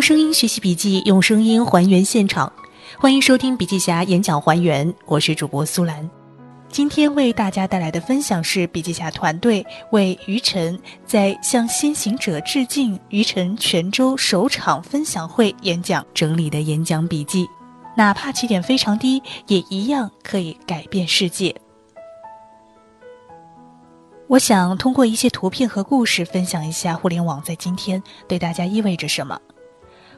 用声音学习笔记，用声音还原现场。欢迎收听笔记侠演讲还原，我是主播苏兰。今天为大家带来的分享是笔记侠团队为于晨在向先行者致敬于晨泉州首场分享会演讲整理的演讲笔记。哪怕起点非常低，也一样可以改变世界。我想通过一些图片和故事分享一下互联网在今天对大家意味着什么。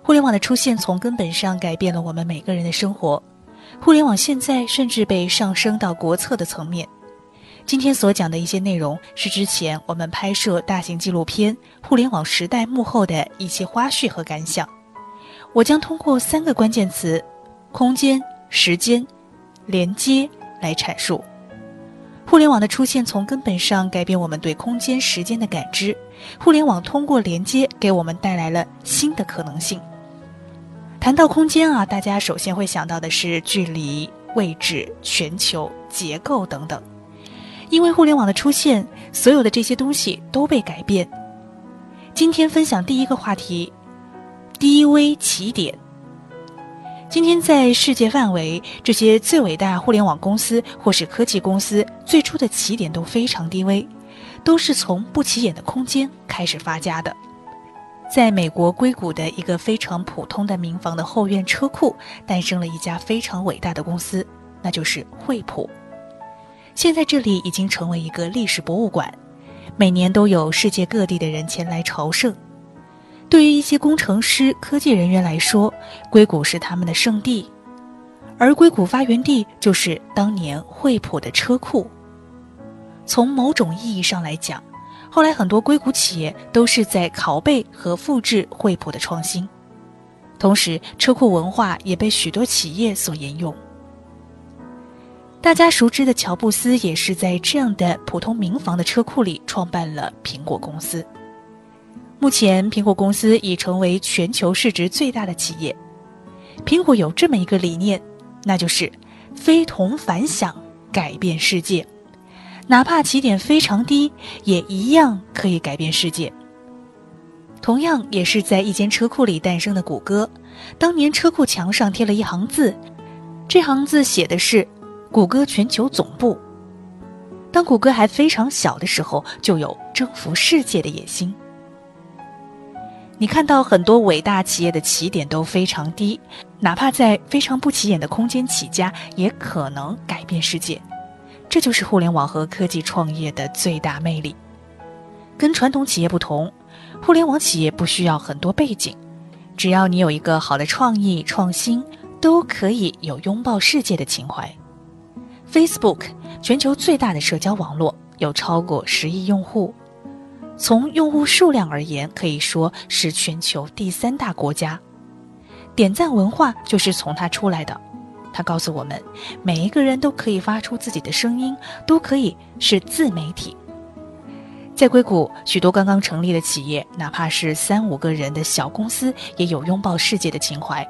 互联网的出现从根本上改变了我们每个人的生活。互联网现在甚至被上升到国策的层面。今天所讲的一些内容是之前我们拍摄大型纪录片《互联网时代》幕后的一些花絮和感想。我将通过三个关键词：空间、时间、连接来阐述。互联网的出现从根本上改变我们对空间、时间的感知。互联网通过连接给我们带来了新的可能性。谈到空间啊，大家首先会想到的是距离、位置、全球、结构等等。因为互联网的出现，所有的这些东西都被改变。今天分享第一个话题：低微起点。今天在世界范围，这些最伟大互联网公司或是科技公司最初的起点都非常低微，都是从不起眼的空间开始发家的。在美国硅谷的一个非常普通的民房的后院车库，诞生了一家非常伟大的公司，那就是惠普。现在这里已经成为一个历史博物馆，每年都有世界各地的人前来朝圣。对于一些工程师、科技人员来说，硅谷是他们的圣地，而硅谷发源地就是当年惠普的车库。从某种意义上来讲，后来很多硅谷企业都是在拷贝和复制惠普的创新，同时车库文化也被许多企业所沿用。大家熟知的乔布斯也是在这样的普通民房的车库里创办了苹果公司。目前，苹果公司已成为全球市值最大的企业。苹果有这么一个理念，那就是非同凡响，改变世界。哪怕起点非常低，也一样可以改变世界。同样也是在一间车库里诞生的谷歌，当年车库墙上贴了一行字，这行字写的是“谷歌全球总部”。当谷歌还非常小的时候，就有征服世界的野心。你看到很多伟大企业的起点都非常低，哪怕在非常不起眼的空间起家，也可能改变世界。这就是互联网和科技创业的最大魅力。跟传统企业不同，互联网企业不需要很多背景，只要你有一个好的创意创新，都可以有拥抱世界的情怀。Facebook 全球最大的社交网络，有超过十亿用户，从用户数量而言，可以说是全球第三大国家。点赞文化就是从它出来的。他告诉我们，每一个人都可以发出自己的声音，都可以是自媒体。在硅谷，许多刚刚成立的企业，哪怕是三五个人的小公司，也有拥抱世界的情怀。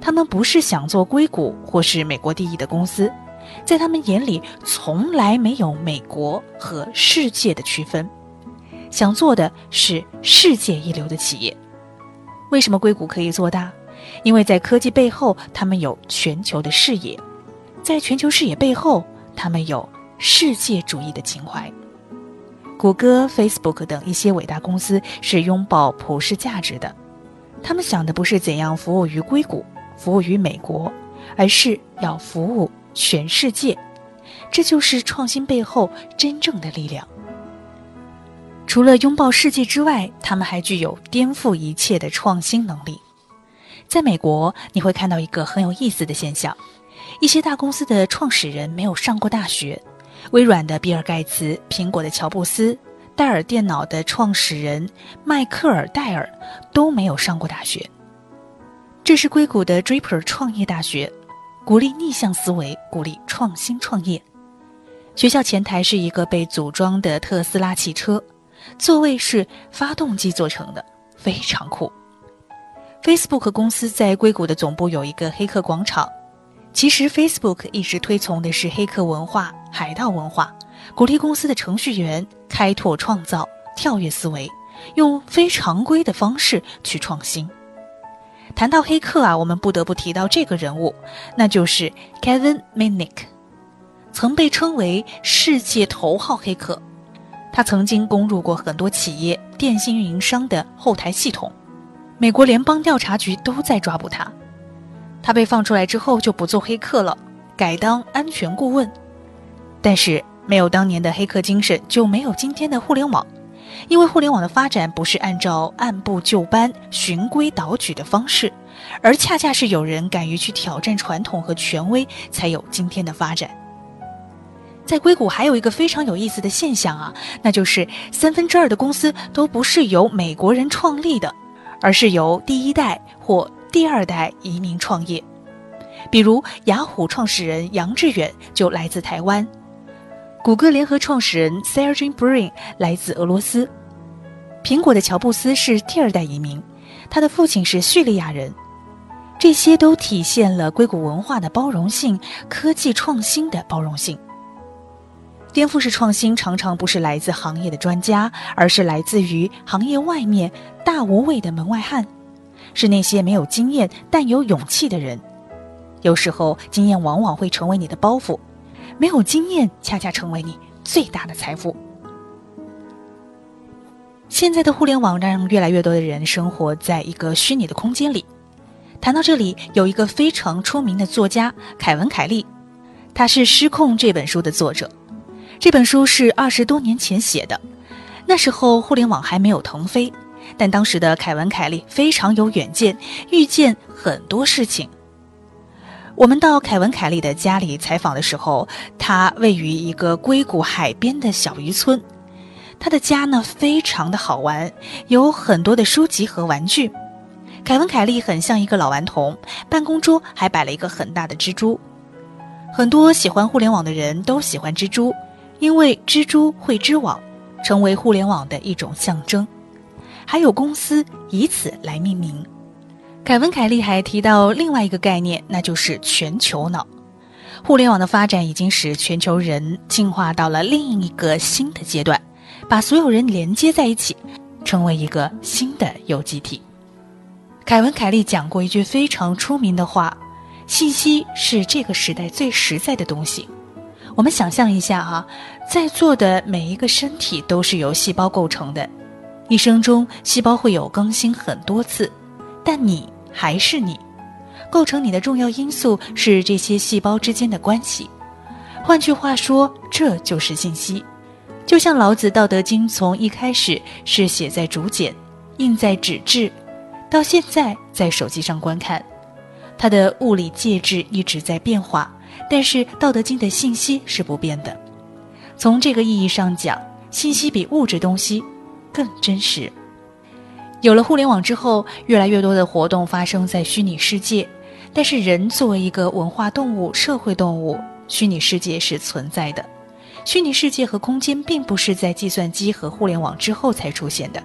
他们不是想做硅谷或是美国第一的公司，在他们眼里，从来没有美国和世界的区分。想做的是世界一流的企业。为什么硅谷可以做大？因为在科技背后，他们有全球的视野；在全球视野背后，他们有世界主义的情怀。谷歌、Facebook 等一些伟大公司是拥抱普世价值的，他们想的不是怎样服务于硅谷、服务于美国，而是要服务全世界。这就是创新背后真正的力量。除了拥抱世界之外，他们还具有颠覆一切的创新能力。在美国，你会看到一个很有意思的现象：一些大公司的创始人没有上过大学，微软的比尔·盖茨、苹果的乔布斯、戴尔电脑的创始人迈克尔·戴尔都没有上过大学。这是硅谷的 Draper 创业大学，鼓励逆向思维，鼓励创新创业。学校前台是一个被组装的特斯拉汽车，座位是发动机做成的，非常酷。Facebook 公司在硅谷的总部有一个黑客广场。其实，Facebook 一直推崇的是黑客文化、海盗文化，鼓励公司的程序员开拓创造、跳跃思维，用非常规的方式去创新。谈到黑客啊，我们不得不提到这个人物，那就是 Kevin Mitnick，曾被称为世界头号黑客。他曾经攻入过很多企业、电信运营商的后台系统，美国联邦调查局都在抓捕他。他被放出来之后就不做黑客了，改当安全顾问。但是没有当年的黑客精神，就没有今天的互联网。因为互联网的发展不是按照按部就班、循规蹈矩的方式，而恰恰是有人敢于去挑战传统和权威，才有今天的发展。在硅谷还有一个非常有意思的现象啊，那就是三分之二的公司都不是由美国人创立的，而是由第一代或第二代移民创业。比如雅虎创始人杨致远就来自台湾，谷歌联合创始人 Sergey Brin 来自俄罗斯，苹果的乔布斯是第二代移民，他的父亲是叙利亚人。这些都体现了硅谷文化的包容性、科技创新的包容性。颠覆式创新常常不是来自行业的专家，而是来自于行业外面大无畏的门外汉，是那些没有经验但有勇气的人。有时候，经验往往会成为你的包袱，没有经验恰恰成为你最大的财富。现在的互联网让越来越多的人生活在一个虚拟的空间里。谈到这里，有一个非常出名的作家凯文·凯利，他是《失控》这本书的作者。这本书是二十多年前写的，那时候互联网还没有腾飞，但当时的凯文·凯利非常有远见，预见很多事情。我们到凯文·凯利的家里采访的时候，他位于一个硅谷海边的小渔村，他的家呢非常的好玩，有很多的书籍和玩具。凯文·凯利很像一个老顽童，办公桌还摆了一个很大的蜘蛛。很多喜欢互联网的人都喜欢蜘蛛。因为蜘蛛会织网，成为互联网的一种象征，还有公司以此来命名。凯文·凯利还提到另外一个概念，那就是全球脑。互联网的发展已经使全球人进化到了另一个新的阶段，把所有人连接在一起，成为一个新的有机体。凯文·凯利讲过一句非常出名的话：“信息是这个时代最实在的东西。”我们想象一下啊，在座的每一个身体都是由细胞构成的，一生中细胞会有更新很多次，但你还是你，构成你的重要因素是这些细胞之间的关系。换句话说，这就是信息。就像老子《道德经》从一开始是写在竹简，印在纸质，到现在在手机上观看，它的物理介质一直在变化。但是《道德经》的信息是不变的，从这个意义上讲，信息比物质东西更真实。有了互联网之后，越来越多的活动发生在虚拟世界，但是人作为一个文化动物、社会动物，虚拟世界是存在的。虚拟世界和空间并不是在计算机和互联网之后才出现的，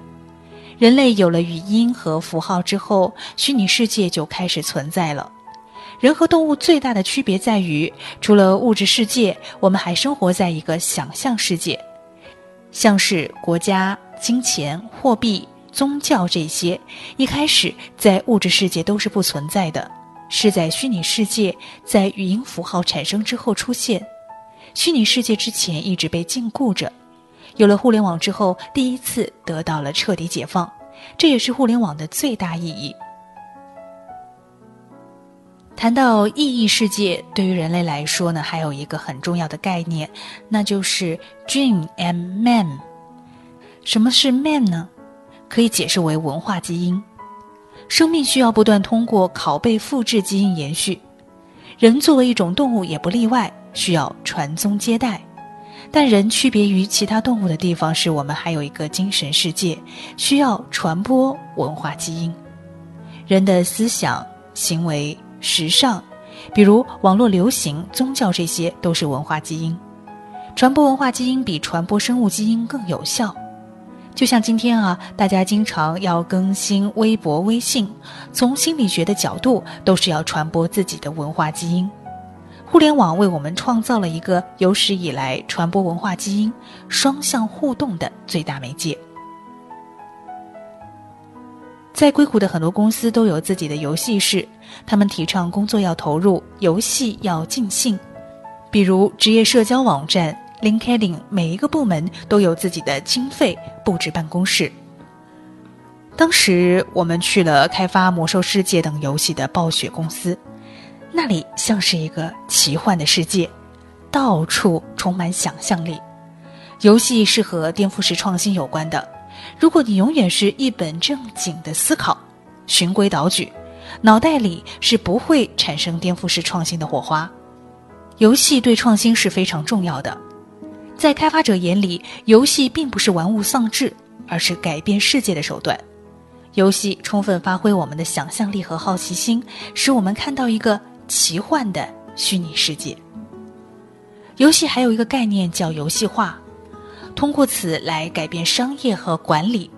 人类有了语音和符号之后，虚拟世界就开始存在了。人和动物最大的区别在于，除了物质世界，我们还生活在一个想象世界，像是国家、金钱、货币、宗教这些，一开始在物质世界都是不存在的，是在虚拟世界在语音符号产生之后出现。虚拟世界之前一直被禁锢着，有了互联网之后，第一次得到了彻底解放，这也是互联网的最大意义。谈到意义世界，对于人类来说呢，还有一个很重要的概念，那就是 dream and man。什么是 man 呢？可以解释为文化基因。生命需要不断通过拷贝复制基因延续，人作为一种动物也不例外，需要传宗接代。但人区别于其他动物的地方是我们还有一个精神世界，需要传播文化基因。人的思想、行为。时尚，比如网络流行、宗教，这些都是文化基因。传播文化基因比传播生物基因更有效。就像今天啊，大家经常要更新微博、微信，从心理学的角度，都是要传播自己的文化基因。互联网为我们创造了一个有史以来传播文化基因、双向互动的最大媒介。在硅谷的很多公司都有自己的游戏室，他们提倡工作要投入，游戏要尽兴。比如职业社交网站 LinkedIn，每一个部门都有自己的经费布置办公室。当时我们去了开发《魔兽世界》等游戏的暴雪公司，那里像是一个奇幻的世界，到处充满想象力。游戏是和颠覆式创新有关的。如果你永远是一本正经的思考，循规蹈矩，脑袋里是不会产生颠覆式创新的火花。游戏对创新是非常重要的，在开发者眼里，游戏并不是玩物丧志，而是改变世界的手段。游戏充分发挥我们的想象力和好奇心，使我们看到一个奇幻的虚拟世界。游戏还有一个概念叫游戏化。通过此来改变商业和管理，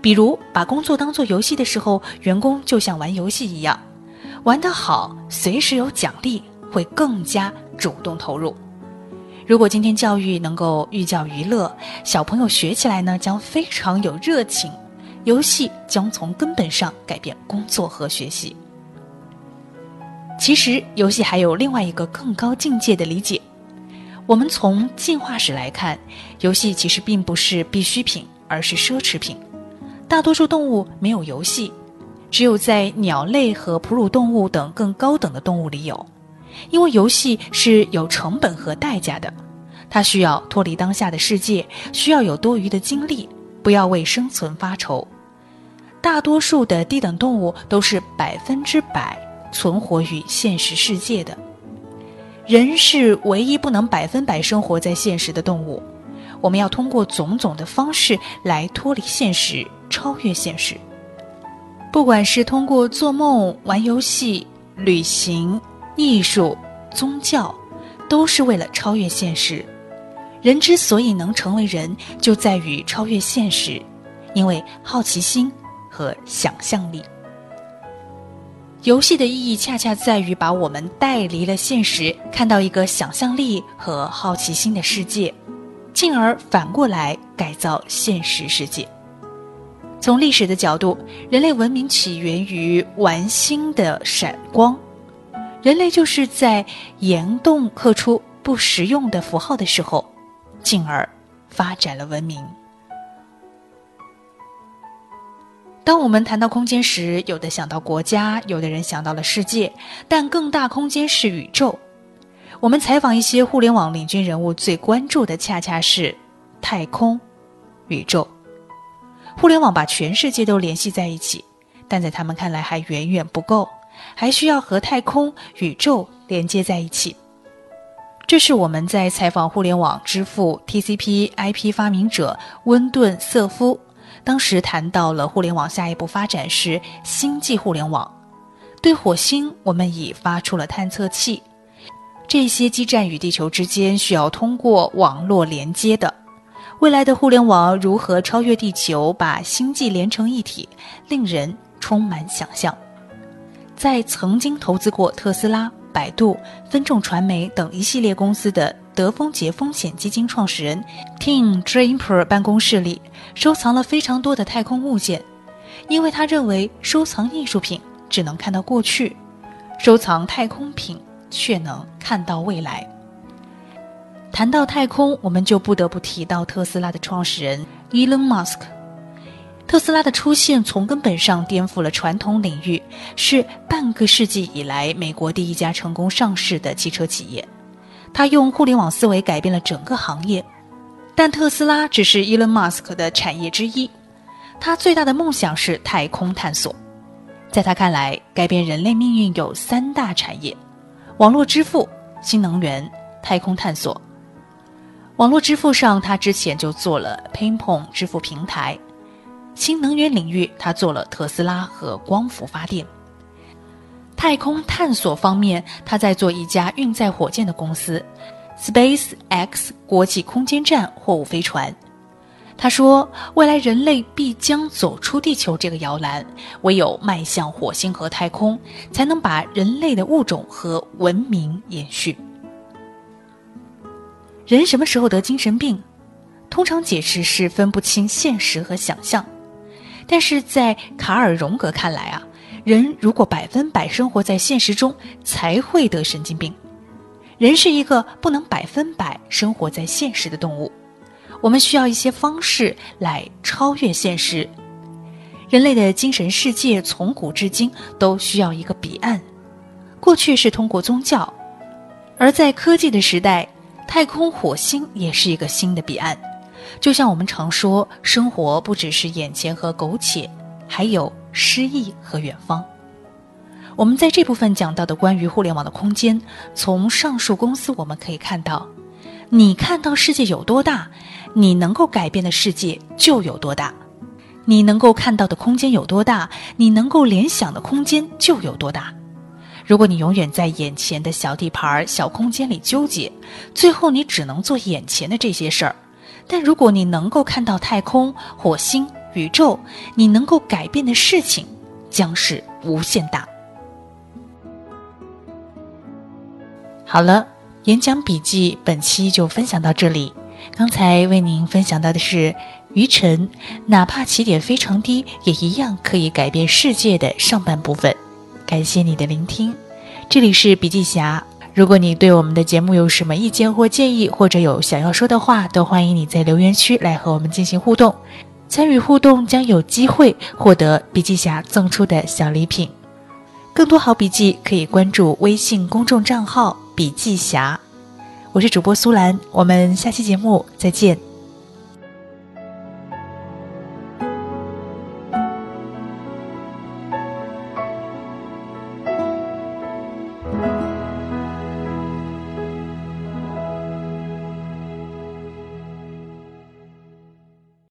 比如把工作当做游戏的时候，员工就像玩游戏一样，玩得好，随时有奖励，会更加主动投入。如果今天教育能够寓教于乐，小朋友学起来呢将非常有热情，游戏将从根本上改变工作和学习。其实，游戏还有另外一个更高境界的理解。我们从进化史来看，游戏其实并不是必需品，而是奢侈品。大多数动物没有游戏，只有在鸟类和哺乳动物等更高等的动物里有。因为游戏是有成本和代价的，它需要脱离当下的世界，需要有多余的精力，不要为生存发愁。大多数的低等动物都是百分之百存活于现实世界的。人是唯一不能百分百生活在现实的动物，我们要通过种种的方式来脱离现实，超越现实。不管是通过做梦、玩游戏、旅行、艺术、宗教，都是为了超越现实。人之所以能成为人，就在于超越现实，因为好奇心和想象力。游戏的意义恰恰在于把我们带离了现实，看到一个想象力和好奇心的世界，进而反过来改造现实世界。从历史的角度，人类文明起源于玩星的闪光，人类就是在岩洞刻出不实用的符号的时候，进而发展了文明。当我们谈到空间时，有的想到国家，有的人想到了世界，但更大空间是宇宙。我们采访一些互联网领军人物，最关注的恰恰是太空、宇宙。互联网把全世界都联系在一起，但在他们看来还远远不够，还需要和太空、宇宙连接在一起。这是我们在采访互联网之父 TCP/IP 发明者温顿瑟夫。当时谈到了互联网下一步发展是星际互联网，对火星我们已发出了探测器，这些基站与地球之间需要通过网络连接的。未来的互联网如何超越地球，把星际连成一体，令人充满想象。在曾经投资过特斯拉、百度、分众传媒等一系列公司的。德丰杰风险基金创始人 Tim Draper 办公室里收藏了非常多的太空物件，因为他认为收藏艺术品只能看到过去，收藏太空品却能看到未来。谈到太空，我们就不得不提到特斯拉的创始人 Elon Musk。特斯拉的出现从根本上颠覆了传统领域，是半个世纪以来美国第一家成功上市的汽车企业。他用互联网思维改变了整个行业，但特斯拉只是 Elon Musk 的产业之一。他最大的梦想是太空探索。在他看来，改变人类命运有三大产业：网络支付、新能源、太空探索。网络支付上，他之前就做了 PayPal 支付平台；新能源领域，他做了特斯拉和光伏发电。太空探索方面，他在做一家运载火箭的公司，Space X 国际空间站货物飞船。他说，未来人类必将走出地球这个摇篮，唯有迈向火星和太空，才能把人类的物种和文明延续。人什么时候得精神病？通常解释是分不清现实和想象。但是在卡尔·荣格看来啊，人如果百分百生活在现实中，才会得神经病。人是一个不能百分百生活在现实的动物，我们需要一些方式来超越现实。人类的精神世界从古至今都需要一个彼岸，过去是通过宗教，而在科技的时代，太空火星也是一个新的彼岸。就像我们常说，生活不只是眼前和苟且，还有诗意和远方。我们在这部分讲到的关于互联网的空间，从上述公司我们可以看到，你看到世界有多大，你能够改变的世界就有多大；你能够看到的空间有多大，你能够联想的空间就有多大。如果你永远在眼前的小地盘、小空间里纠结，最后你只能做眼前的这些事儿。但如果你能够看到太空、火星、宇宙，你能够改变的事情将是无限大。好了，演讲笔记本期就分享到这里。刚才为您分享到的是于晨，哪怕起点非常低，也一样可以改变世界的上半部分。感谢你的聆听，这里是笔记侠。如果你对我们的节目有什么意见或建议，或者有想要说的话，都欢迎你在留言区来和我们进行互动。参与互动将有机会获得笔记侠赠出的小礼品。更多好笔记可以关注微信公众账号。笔记侠，我是主播苏兰，我们下期节目再见。